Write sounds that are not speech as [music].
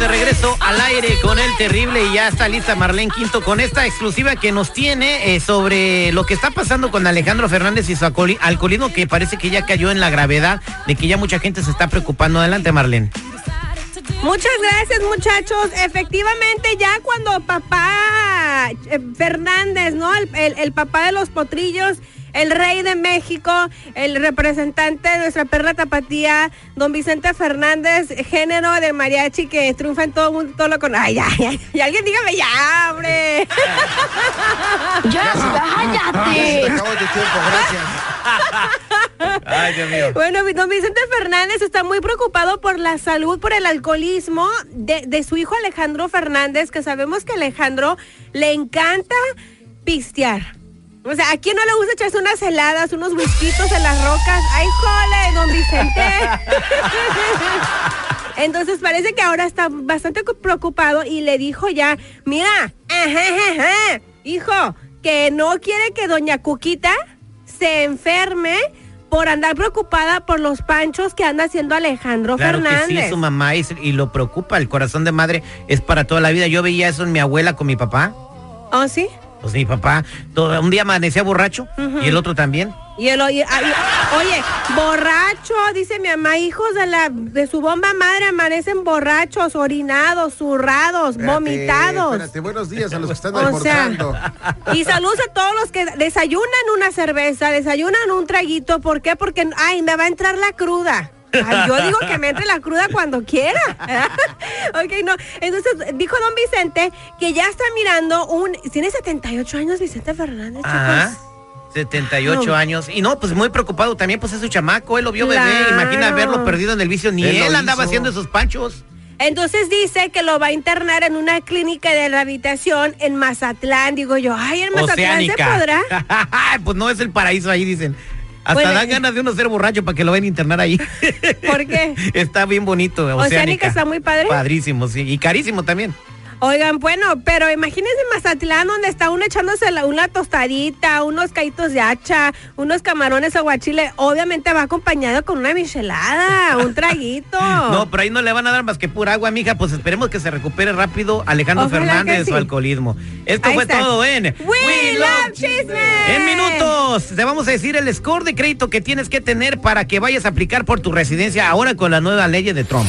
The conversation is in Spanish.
De regreso al aire con el terrible y ya está lista Marlene Quinto con esta exclusiva que nos tiene eh, sobre lo que está pasando con Alejandro Fernández y su alcoholismo que parece que ya cayó en la gravedad de que ya mucha gente se está preocupando. Adelante Marlene. Muchas gracias muchachos. Efectivamente ya cuando papá eh, Fernández, ¿no? el papá de los potrillos el rey de México, el representante de nuestra perra tapatía, don Vicente Fernández, género de mariachi que triunfa en todo el mundo, todo lo con. Ay, ya, ya, y alguien dígame ya, hombre. ya, cállate. Se acabó tu tiempo, gracias. Ay, Dios mío. Bueno, don Vicente Fernández está muy preocupado por la salud, por el alcoholismo de, de su hijo Alejandro Fernández, que sabemos que Alejandro le encanta pistear. O sea, ¿a quién no le gusta echarse unas heladas, unos whiskitos en las rocas? ¡Ay, jole, don Vicente! [laughs] Entonces parece que ahora está bastante preocupado y le dijo ya, mira, hijo, que no quiere que doña Cuquita se enferme por andar preocupada por los panchos que anda haciendo Alejandro Fernández. Que sí, su mamá y, y, lo preocupa, el corazón de madre es para toda la vida. Yo veía eso en mi abuela con mi papá. ¿Oh, sí? Pues mi papá, todo, un día amanecía borracho y el otro también. Y el oye, borracho, dice mi mamá, hijos de la de su bomba madre amanecen borrachos, orinados, zurrados, vomitados. Espérate, buenos días a los que están o y saludos a todos los que desayunan una cerveza, desayunan un traguito, ¿por qué? Porque ay, me va a entrar la cruda yo digo que me entre la cruda cuando quiera. [laughs] ok, no. Entonces, dijo don Vicente que ya está mirando un... Tiene 78 años Vicente Fernández, Ajá. 78 años. Y no, pues muy preocupado también, pues es su chamaco, él lo vio bebé, imagina haberlo perdido en el vicio, ni él, andaba haciendo esos panchos. Entonces dice que lo va a internar en una clínica de rehabilitación en Mazatlán. Digo yo, ay, en Mazatlán se podrá. [laughs] pues no es el paraíso ahí, dicen. Hasta dan ganas de uno ser borracho para que lo vayan a internar ahí. ¿Por qué? [laughs] está bien bonito. Oceánica. Oceánica está muy padre. Padrísimo, sí. Y carísimo también. Oigan, bueno, pero imagínense Mazatlán donde está uno echándose una tostadita, unos caítos de hacha, unos camarones aguachile. Obviamente va acompañado con una michelada, un traguito. [laughs] no, pero ahí no le van a dar más que pura agua, mija. Pues esperemos que se recupere rápido Alejandro Fernández de su alcoholismo. Esto fue todo en We, Love Chisme. En minutos te vamos a decir el score de crédito que tienes que tener para que vayas a aplicar por tu residencia ahora con la nueva ley de Trump.